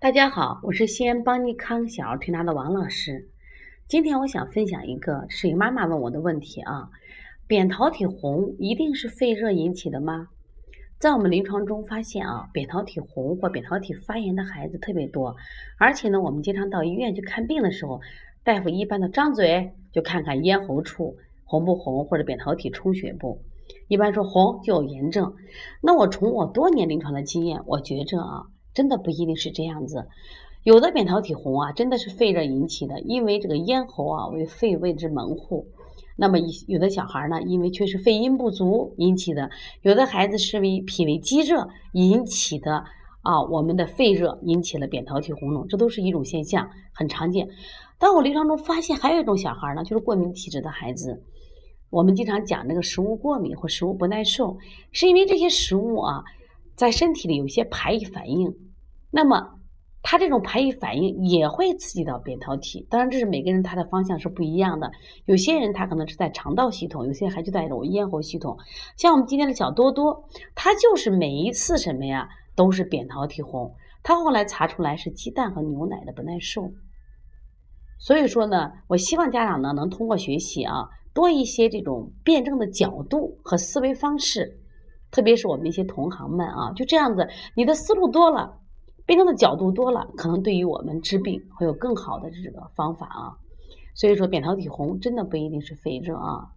大家好，我是西安邦尼康小儿推拿的王老师。今天我想分享一个是一个妈妈问我的问题啊：扁桃体红一定是肺热引起的吗？在我们临床中发现啊，扁桃体红或扁桃体发炎的孩子特别多，而且呢，我们经常到医院去看病的时候，大夫一般的张嘴就看看咽喉处红不红，或者扁桃体充血不？一般说红就有炎症。那我从我多年临床的经验，我觉着啊。真的不一定是这样子，有的扁桃体红啊，真的是肺热引起的，因为这个咽喉啊为肺胃之门户。那么一有的小孩呢，因为确实肺阴不足引起的；有的孩子是为脾胃积热引起的啊，我们的肺热引起了扁桃体红肿，这都是一种现象，很常见。但我临床中发现还有一种小孩呢，就是过敏体质的孩子。我们经常讲那个食物过敏或食物不耐受，是因为这些食物啊在身体里有些排异反应。那么，它这种排异反应也会刺激到扁桃体。当然，这是每个人他的方向是不一样的。有些人他可能是在肠道系统，有些人还就在一种咽喉系统。像我们今天的小多多，他就是每一次什么呀，都是扁桃体红。他后来查出来是鸡蛋和牛奶的不耐受。所以说呢，我希望家长呢能通过学习啊，多一些这种辩证的角度和思维方式，特别是我们一些同行们啊，就这样子，你的思路多了。辩证的角度多了，可能对于我们治病会有更好的这个方法啊。所以说，扁桃体红真的不一定是肺热啊。